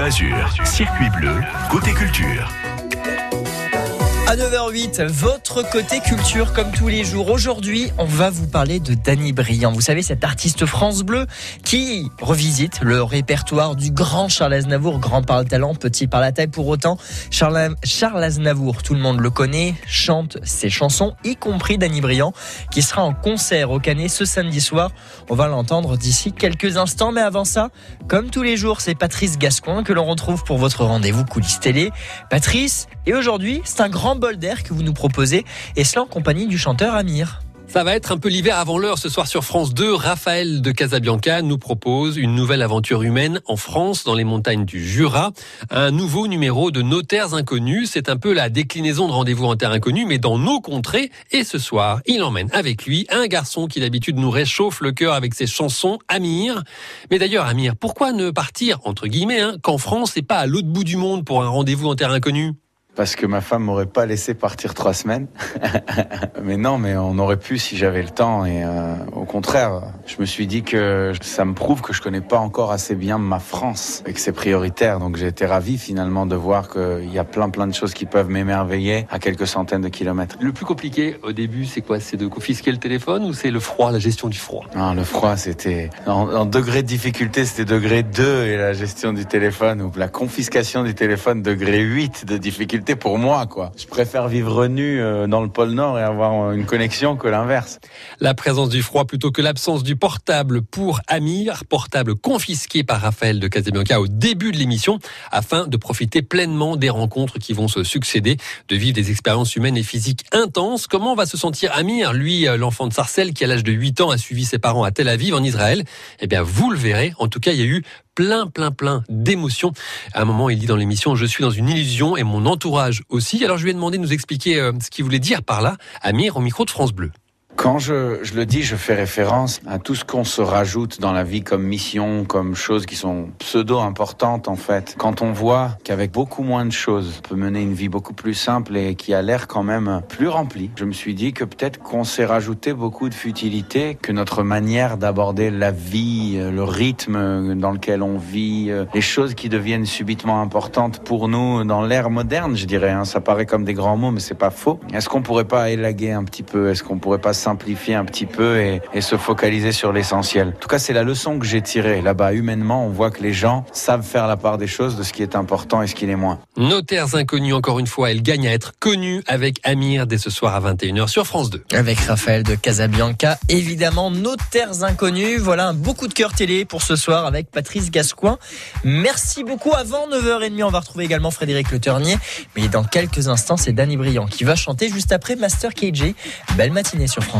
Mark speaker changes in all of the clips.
Speaker 1: Bleu Azur, circuit bleu, côté culture.
Speaker 2: À 9h08, votre côté culture comme tous les jours. Aujourd'hui, on va vous parler de Danny Briand. Vous savez, cet artiste France Bleu qui revisite le répertoire du grand Charles Aznavour, grand par le talent, petit par la taille. Pour autant, Charles, Aznavour, tout le monde le connaît, chante ses chansons, y compris Danny Briand, qui sera en concert au Canet ce samedi soir. On va l'entendre d'ici quelques instants, mais avant ça, comme tous les jours, c'est Patrice Gascoin que l'on retrouve pour votre rendez-vous coulisses télé. Patrice, et aujourd'hui, c'est un grand bol d'air que vous nous proposez, et cela en compagnie du chanteur Amir.
Speaker 3: Ça va être un peu l'hiver avant l'heure ce soir sur France 2. Raphaël de Casabianca nous propose une nouvelle aventure humaine en France, dans les montagnes du Jura. Un nouveau numéro de Notaires Inconnus. C'est un peu la déclinaison de Rendez-vous en Terre Inconnue, mais dans nos contrées. Et ce soir, il emmène avec lui un garçon qui d'habitude nous réchauffe le cœur avec ses chansons, Amir. Mais d'ailleurs, Amir, pourquoi ne partir, entre guillemets, hein, qu'en France et pas à l'autre bout du monde pour un rendez-vous en Terre Inconnue
Speaker 4: parce que ma femme m'aurait pas laissé partir trois semaines. mais non, mais on aurait pu si j'avais le temps. Et euh, au contraire, je me suis dit que ça me prouve que je connais pas encore assez bien ma France et que c'est prioritaire. Donc j'ai été ravi finalement de voir qu'il y a plein plein de choses qui peuvent m'émerveiller à quelques centaines de kilomètres.
Speaker 3: Le plus compliqué au début, c'est quoi? C'est de confisquer le téléphone ou c'est le froid, la gestion du froid?
Speaker 4: Non, le froid, c'était en, en, degré de difficulté, c'était degré 2 et la gestion du téléphone ou la confiscation du téléphone degré 8 de difficulté pour moi, quoi. Je préfère vivre nu euh, dans le pôle Nord et avoir une connexion que l'inverse.
Speaker 3: La présence du froid plutôt que l'absence du portable pour Amir, portable confisqué par Raphaël de Casabianca au début de l'émission, afin de profiter pleinement des rencontres qui vont se succéder, de vivre des expériences humaines et physiques intenses. Comment va se sentir Amir, lui, euh, l'enfant de Sarcelles, qui à l'âge de 8 ans a suivi ses parents à Tel Aviv, en Israël? Eh bien, vous le verrez. En tout cas, il y a eu plein, plein, plein d'émotions. À un moment, il dit dans l'émission, je suis dans une illusion et mon entourage aussi. Alors je lui ai demandé de nous expliquer euh, ce qu'il voulait dire par là, Amir, au micro de France Bleu.
Speaker 4: Quand je, je, le dis, je fais référence à tout ce qu'on se rajoute dans la vie comme mission, comme choses qui sont pseudo-importantes en fait. Quand on voit qu'avec beaucoup moins de choses, on peut mener une vie beaucoup plus simple et qui a l'air quand même plus remplie, je me suis dit que peut-être qu'on s'est rajouté beaucoup de futilité, que notre manière d'aborder la vie, euh, le rythme dans lequel on vit, euh, les choses qui deviennent subitement importantes pour nous dans l'ère moderne, je dirais. Hein, ça paraît comme des grands mots, mais c'est pas faux. Est-ce qu'on pourrait pas élaguer un petit peu? Est-ce qu'on pourrait pas simplifier un petit peu et, et se focaliser sur l'essentiel. En tout cas, c'est la leçon que j'ai tirée. Là-bas, humainement, on voit que les gens savent faire la part des choses de ce qui est important et ce qui l'est moins.
Speaker 3: Notaires inconnus, encore une fois, elle gagne à être connue avec Amir dès ce soir à 21h sur France 2.
Speaker 2: Avec Raphaël de Casabianca, évidemment, Notaires inconnus. Voilà un beau coup de cœur télé pour ce soir avec Patrice Gascoin. Merci beaucoup. Avant 9h30, on va retrouver également Frédéric Le Ternier. Mais dans quelques instants, c'est Danny Briand qui va chanter juste après Master KJ. Belle matinée sur France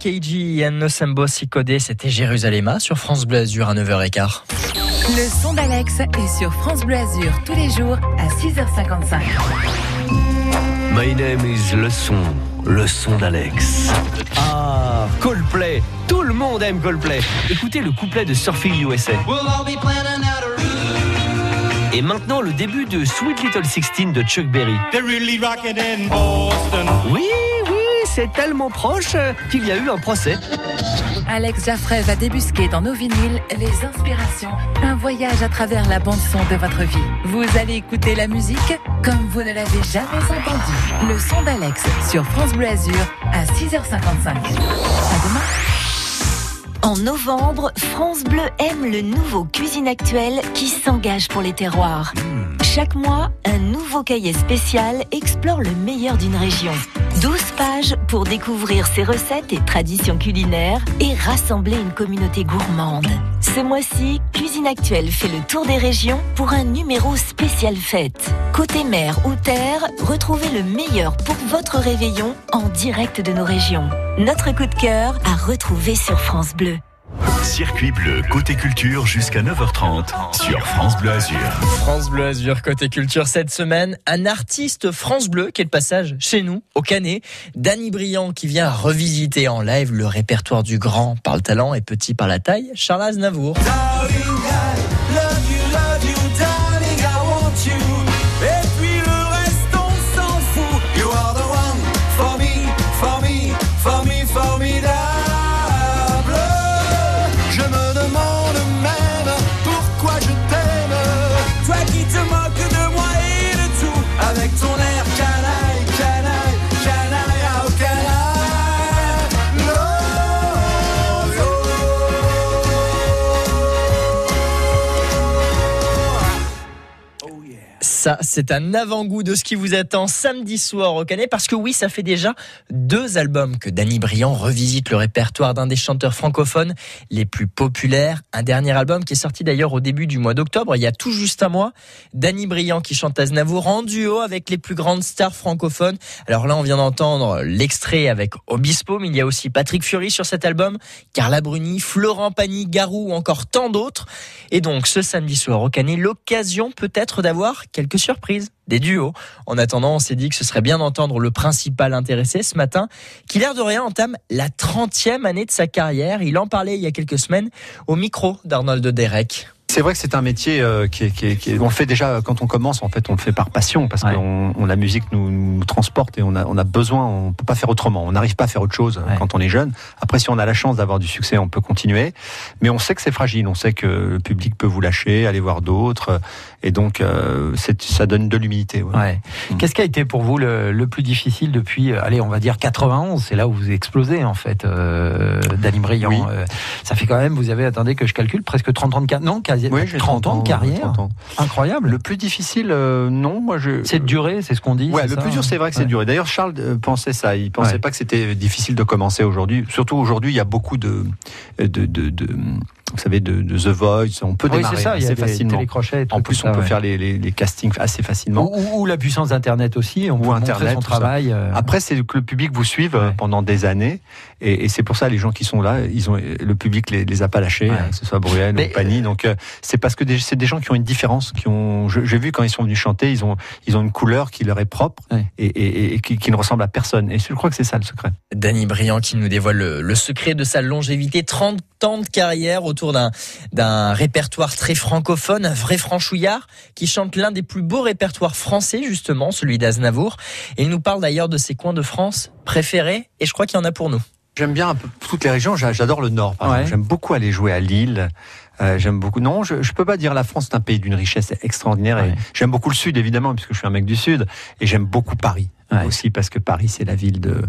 Speaker 2: KG et Nosembo Sicodé, c'était Jérusalem sur France Bleu Azur à 9h15.
Speaker 5: Le son d'Alex est sur France Bleu Azur tous les jours à 6h55.
Speaker 1: My name is Le Son, le son d'Alex.
Speaker 6: Ah, Coldplay. Tout le monde aime Coldplay. Écoutez le couplet de Surfing USA. Et maintenant le début de Sweet Little Sixteen de Chuck Berry. Oui, oui, c'est tellement proche euh, qu'il y a eu un procès.
Speaker 5: Alex Jaffray va débusquer dans nos vinyles les inspirations. Un voyage à travers la bande-son de votre vie. Vous allez écouter la musique comme vous ne l'avez jamais entendue. Le son d'Alex sur France Bleu Azur à 6h55. À demain.
Speaker 7: En novembre, France Bleu aime le nouveau Cuisine Actuelle qui s'engage pour les terroirs. Chaque mois, un nouveau cahier spécial explore le meilleur d'une région. 12 pages pour découvrir ses recettes et traditions culinaires et rassembler une communauté gourmande. Ce mois-ci, Cuisine Actuelle fait le tour des régions pour un numéro spécial fête. Côté mer ou terre, retrouvez le meilleur pour votre réveillon en direct de nos régions. Notre coup de cœur à retrouver sur France Bleu.
Speaker 1: Circuit bleu, côté culture jusqu'à 9h30 sur France Bleu Azur.
Speaker 2: France Bleu Azur côté culture cette semaine, un artiste France Bleu qui est de passage chez nous au Canet, Danny Briand qui vient revisiter en live le répertoire du grand par le talent et petit par la taille, Charles Aznavour.
Speaker 8: Et
Speaker 2: Ça, c'est un avant-goût de ce qui vous attend samedi soir au Canet, parce que oui, ça fait déjà deux albums que Danny Briand revisite le répertoire d'un des chanteurs francophones les plus populaires. Un dernier album qui est sorti d'ailleurs au début du mois d'octobre, il y a tout juste un mois. Danny Briand qui chante Aznavour en duo avec les plus grandes stars francophones. Alors là, on vient d'entendre l'extrait avec Obispo, mais il y a aussi Patrick Fury sur cet album, Carla Bruni, Florent Pagny, Garou ou encore tant d'autres. Et donc, ce samedi soir au Canet, l'occasion peut-être d'avoir quelques surprises, des duos. En attendant, on s'est dit que ce serait bien d'entendre le principal intéressé ce matin, qui l'air de rien entame la 30e année de sa carrière. Il en parlait il y a quelques semaines au micro d'Arnold Derek.
Speaker 9: C'est vrai que c'est un métier euh, qui, est, qui, est, qui est- on le fait déjà quand on commence. En fait, on le fait par passion parce
Speaker 2: Ouais.
Speaker 9: que on, on- la musique nous, nous transporte et on a, on a besoin. On peut pas faire autrement. On n'arrive pas à faire autre chose
Speaker 2: Ouais.
Speaker 9: quand on est jeune. Après, si on a la chance d'avoir du succès, on peut continuer. Mais on sait que c'est fragile. On sait que le public peut vous lâcher, aller voir d'autres. Et donc, euh, ça donne de l'humilité. ouais.
Speaker 10: Ouais.
Speaker 9: Mm.
Speaker 10: Qu'est-ce qui a été pour vous le, le plus difficile depuis, euh, allez, on va dire 91 C'est là où vous explosez en fait, euh, Danny Briand.
Speaker 9: Oui.
Speaker 10: Euh, ça fait quand même, vous avez, attendez que je calcule, presque 30 ans de carrière.
Speaker 9: Oui, j'ai
Speaker 10: 30 ans de carrière.
Speaker 9: 30 ans.
Speaker 10: Incroyable.
Speaker 9: Le plus difficile, euh, non, moi je.
Speaker 10: C'est de durer, c'est ce qu'on dit.
Speaker 9: Ouais,
Speaker 10: c'est
Speaker 9: le
Speaker 10: ça
Speaker 9: plus dur, c'est vrai que c'est
Speaker 10: Ouais.
Speaker 9: dur. Et D'ailleurs, Charles euh, pensait ça. Il pensait
Speaker 10: Ouais.
Speaker 9: pas que c'était difficile de commencer aujourd'hui. Surtout aujourd'hui, il y a beaucoup de, de, de, de- vous savez, de, de The Voice. On peut
Speaker 10: Oui,
Speaker 9: démarrer
Speaker 10: c'est ça, il y a
Speaker 9: assez
Speaker 10: des
Speaker 9: facilement. En plus, on peut faire les, les, les castings assez facilement.
Speaker 10: Ou, ou- ou la puissance d'Internet aussi, on
Speaker 9: Ou
Speaker 10: peut montrer
Speaker 9: Internet,
Speaker 10: son travail. euh,
Speaker 9: Après, c'est que le public vous suive euh,
Speaker 10: Ouais.
Speaker 9: pendant des années, et, et c'est pour ça les gens qui sont là, ils ont le public les, les a pas lâchés,
Speaker 10: Ouais.
Speaker 9: hein, que ce soit Bruel
Speaker 10: Mais,
Speaker 9: ou Pani. Donc euh, c'est parce que c'est des gens qui ont une différence, qui ont. J'ai vu quand ils sont venus chanter, ils ont ils ont une couleur qui leur est propre
Speaker 10: Ouais.
Speaker 9: et, et- et qui, qui ne ressemble à personne. Et je crois que c'est ça le secret.
Speaker 2: Danny Briand qui nous dévoile le, le secret de sa longévité, 30 ans de carrière autour d'un répertoire très francophone, un vrai franchouillard qui chante l'un des plus beaux répertoires français justement, celui d'Aznavour. Et il nous parle d'ailleurs de ses coins de France préférés et je crois qu'il y en a pour nous.
Speaker 9: J'aime bien un peu toutes les régions. J'a- J'adore le Nord. par
Speaker 10: Ouais.
Speaker 9: exemple. J'aime beaucoup aller jouer à Lille. Euh, j'aime beaucoup. Non, je, je peux pas dire la France c'est un pays d'une richesse extraordinaire.
Speaker 10: Ouais.
Speaker 9: j'aime beaucoup le Sud évidemment puisque je suis un mec du Sud. Et j'aime beaucoup Paris
Speaker 10: Ouais.
Speaker 9: aussi parce que Paris c'est la ville de,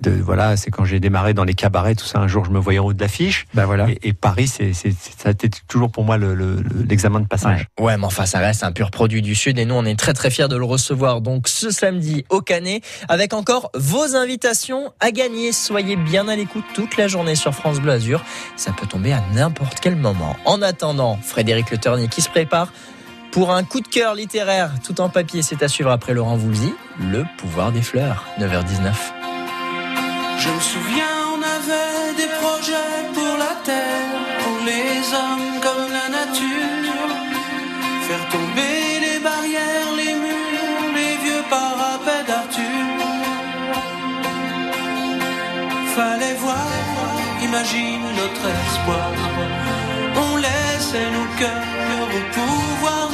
Speaker 9: de voilà. C'est quand j'ai démarré dans les cabarets tout ça. Un jour je me voyais en haut de l'affiche.
Speaker 10: bah voilà.
Speaker 9: Et, et Paris c'est ça a été toujours pour moi le- le- le- l'examen de passage.
Speaker 2: Ouais, mais enfin, ça reste un pur produit du Sud et nous, on est très très fiers de le recevoir. Donc, ce samedi au Canet, avec encore vos invitations à gagner. Soyez bien à l'écoute toute la journée sur France Bleu Azur. Ça peut tomber à n'importe quel moment. En attendant, Frédéric Le Ternier qui se prépare pour un coup de cœur littéraire tout en papier. C'est à suivre après Laurent Voulzy. Le pouvoir des fleurs, 9h19.
Speaker 8: Je me souviens, on avait des projets pour la terre, pour les hommes comme la nature. Faire tomber les barrières, les murs, les vieux parapets d'Arthur. Fallait voir, imagine notre espoir. On laissait nos cœurs au pouvoir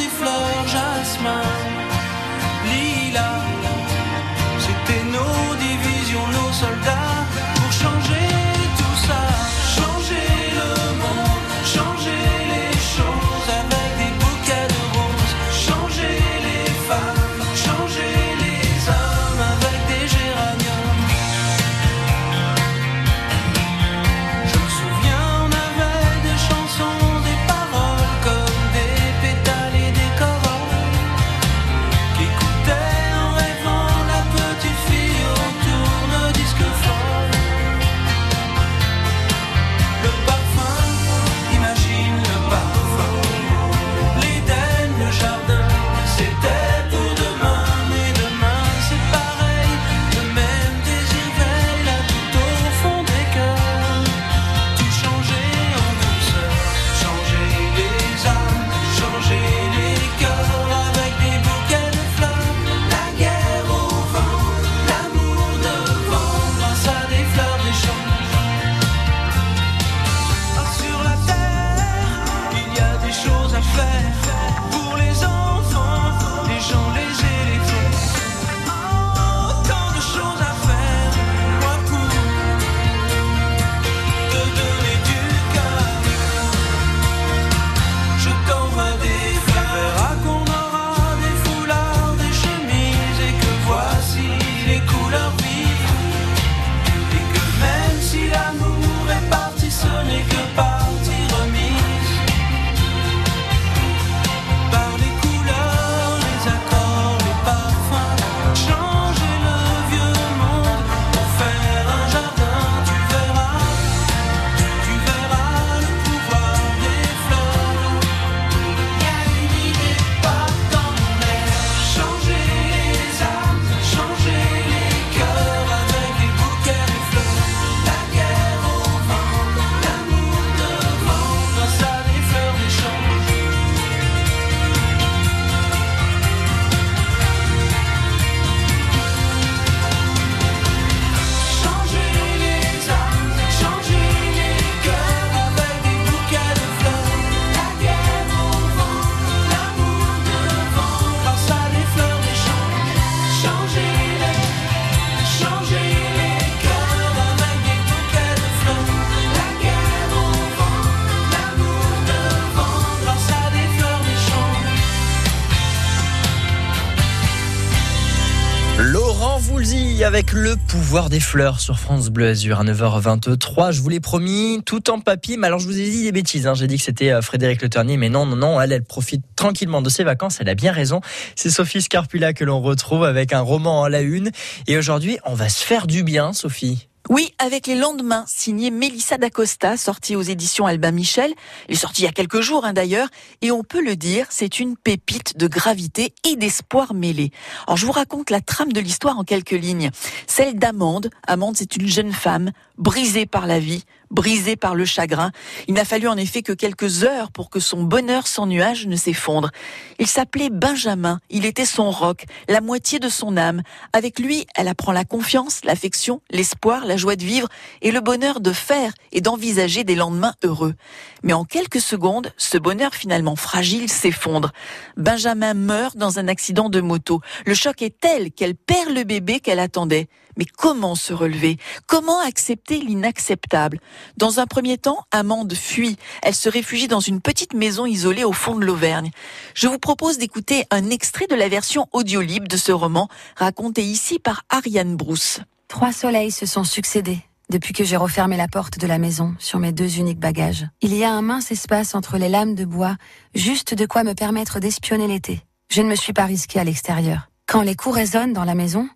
Speaker 8: avec le pouvoir des fleurs
Speaker 2: sur France Bleu Azur à 9h23. Je vous l'ai promis, tout en papier. Mais alors, je vous ai dit des bêtises. hein. J'ai dit que c'était euh, Frédéric Le Ternier, mais non, non, non. Elle, profite tranquillement de ses vacances. Elle a bien raison. C'est Sophie Scarpula que l'on retrouve avec un roman à la une. Et aujourd'hui, on va se faire du bien, Sophie.
Speaker 11: Oui, avec les lendemains, signé Mélissa d'Acosta, sorti aux éditions Albin Michel. Il est sorti il y a quelques jours hein, d'ailleurs, et on peut le dire, c'est une pépite de gravité et d'espoir mêlé. Alors je vous raconte la trame de l'histoire en quelques lignes. Celle d'Amande. Amande, c'est une jeune femme brisée par la vie, brisée par le chagrin. Il n'a fallu en effet que quelques heures pour que son bonheur sans nuage ne s'effondre. Il s'appelait Benjamin, il était son roc, la moitié de son âme. Avec lui, elle apprend la confiance, l'affection, l'espoir, la joie de vivre et le bonheur de faire et d'envisager des lendemains heureux. Mais en quelques secondes, ce bonheur finalement fragile s'effondre. Benjamin meurt dans un accident de moto. Le choc est tel qu'elle perd le bébé qu'elle attendait. Mais comment se relever? Comment accepter l'inacceptable? Dans un premier temps, Amande fuit. Elle se réfugie dans une petite maison isolée au fond de l'Auvergne. Je vous propose d'écouter un extrait de la version audio libre de ce roman, raconté ici par Ariane Brousse.
Speaker 12: Trois soleils se sont succédés depuis que j'ai refermé la porte de la maison sur mes deux uniques bagages. Il y a un mince espace entre les lames de bois, juste de quoi me permettre d'espionner l'été. Je ne me suis pas risquée à l'extérieur. Quand les coups résonnent dans la maison,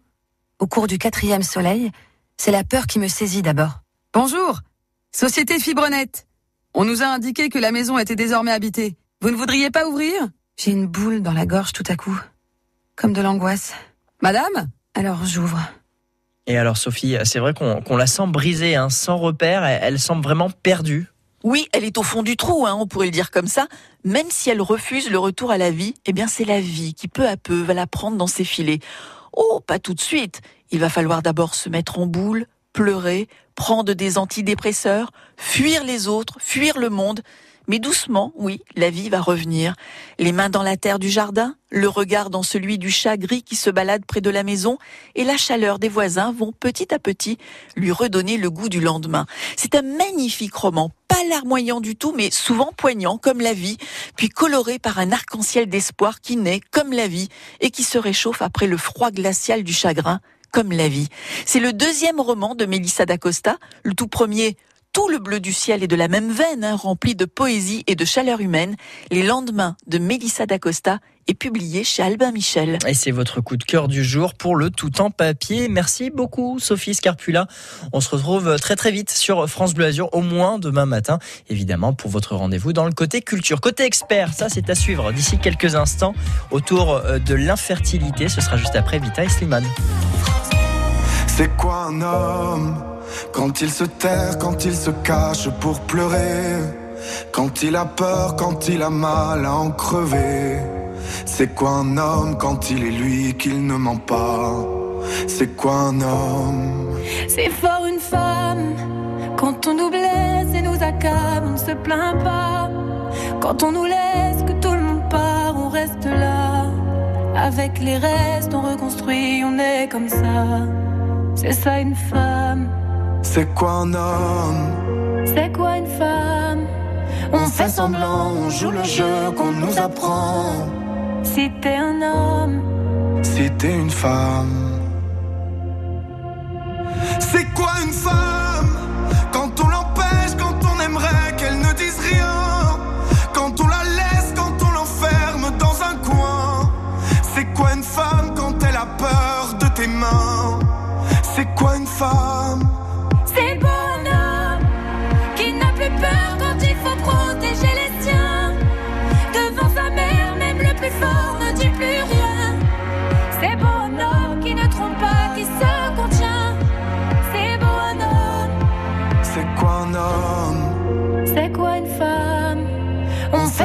Speaker 12: au cours du quatrième soleil, c'est la peur qui me saisit d'abord.
Speaker 13: Bonjour, Société Fibrenet. On nous a indiqué que la maison était désormais habitée. Vous ne voudriez pas ouvrir?
Speaker 12: J'ai une boule dans la gorge tout à coup, comme de l'angoisse.
Speaker 13: Madame?
Speaker 12: Alors j'ouvre.
Speaker 2: Et alors Sophie, c'est vrai qu'on la sent brisée, hein, sans repère, elle, elle semble vraiment perdue.
Speaker 11: Oui, elle est au fond du trou, hein, on pourrait le dire comme ça. Même si elle refuse le retour à la vie, eh bien c'est la vie qui peu à peu va la prendre dans ses filets. Oh, pas tout de suite. Il va falloir d'abord se mettre en boule, pleurer, prendre des antidépresseurs, fuir les autres, fuir le monde. Mais doucement, oui, la vie va revenir. Les mains dans la terre du jardin, le regard dans celui du chat gris qui se balade près de la maison, et la chaleur des voisins vont petit à petit lui redonner le goût du lendemain. C'est un magnifique roman, pas larmoyant du tout, mais souvent poignant comme la vie, puis coloré par un arc-en-ciel d'espoir qui naît comme la vie et qui se réchauffe après le froid glacial du chagrin comme la vie. C'est le deuxième roman de Melissa d'Acosta, le tout premier tout le bleu du ciel est de la même veine, hein, rempli de poésie et de chaleur humaine. Les lendemains de Mélissa d'Acosta est publié chez Albin Michel.
Speaker 2: Et c'est votre coup de cœur du jour pour le tout en papier. Merci beaucoup Sophie Scarpula. On se retrouve très très vite sur France Bleu Azur, au moins demain matin, évidemment pour votre rendez-vous dans le côté culture. Côté expert, ça c'est à suivre d'ici quelques instants autour euh, de l'infertilité. Ce sera juste après Vita et Slimane.
Speaker 14: C'est quoi un homme quand il se terre, quand il se cache pour pleurer, quand il a peur, quand il a mal à en crever? C'est quoi un homme quand il est lui qu'il ne ment pas? C'est quoi un homme?
Speaker 15: C'est fort une femme quand on nous blesse et nous accable, on ne se plaint pas. Quand on nous laisse, que tout le monde part, on reste là. Avec les restes, on reconstruit, on est comme ça. C'est ça une femme.
Speaker 14: C'est quoi un homme?
Speaker 15: C'est quoi une femme?
Speaker 14: On fait semblant, on joue le jeu qu'on nous apprend.
Speaker 15: T'es un homme,
Speaker 14: t'es une femme. C'est quoi une femme?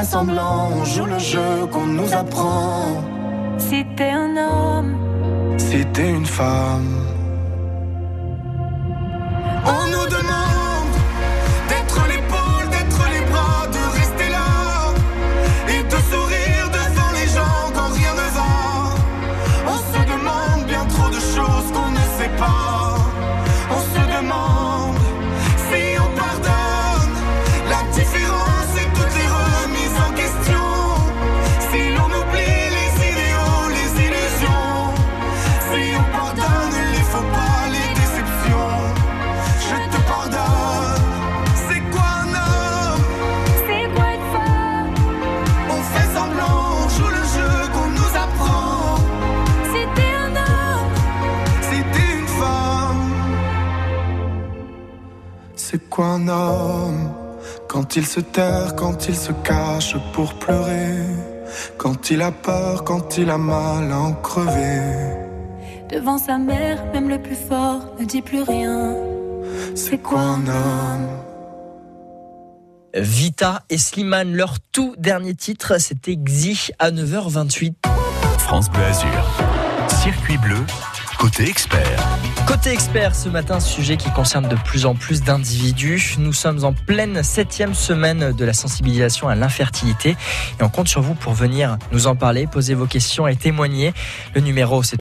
Speaker 14: Semblant, on joue le jeu qu'on nous apprend.
Speaker 15: T'es un homme,
Speaker 14: t'es une femme. C'est quoi un homme Quand il se terre, quand il se cache pour pleurer. Quand il a peur, quand il a mal à en crever.
Speaker 15: devant sa mère, même le plus fort ne dit plus rien.
Speaker 14: C'est quoi un homme?
Speaker 2: Vita et Slimane, leur tout dernier titre, c'était Xi à 9h28.
Speaker 1: France Bleu Azur. Circuit bleu, côté expert.
Speaker 2: Côté expert, ce matin, sujet qui concerne de plus en plus d'individus. Nous sommes en pleine septième semaine de la sensibilisation à l'infertilité et on compte sur vous pour venir nous en parler, poser vos questions et témoigner. Le numéro, c'est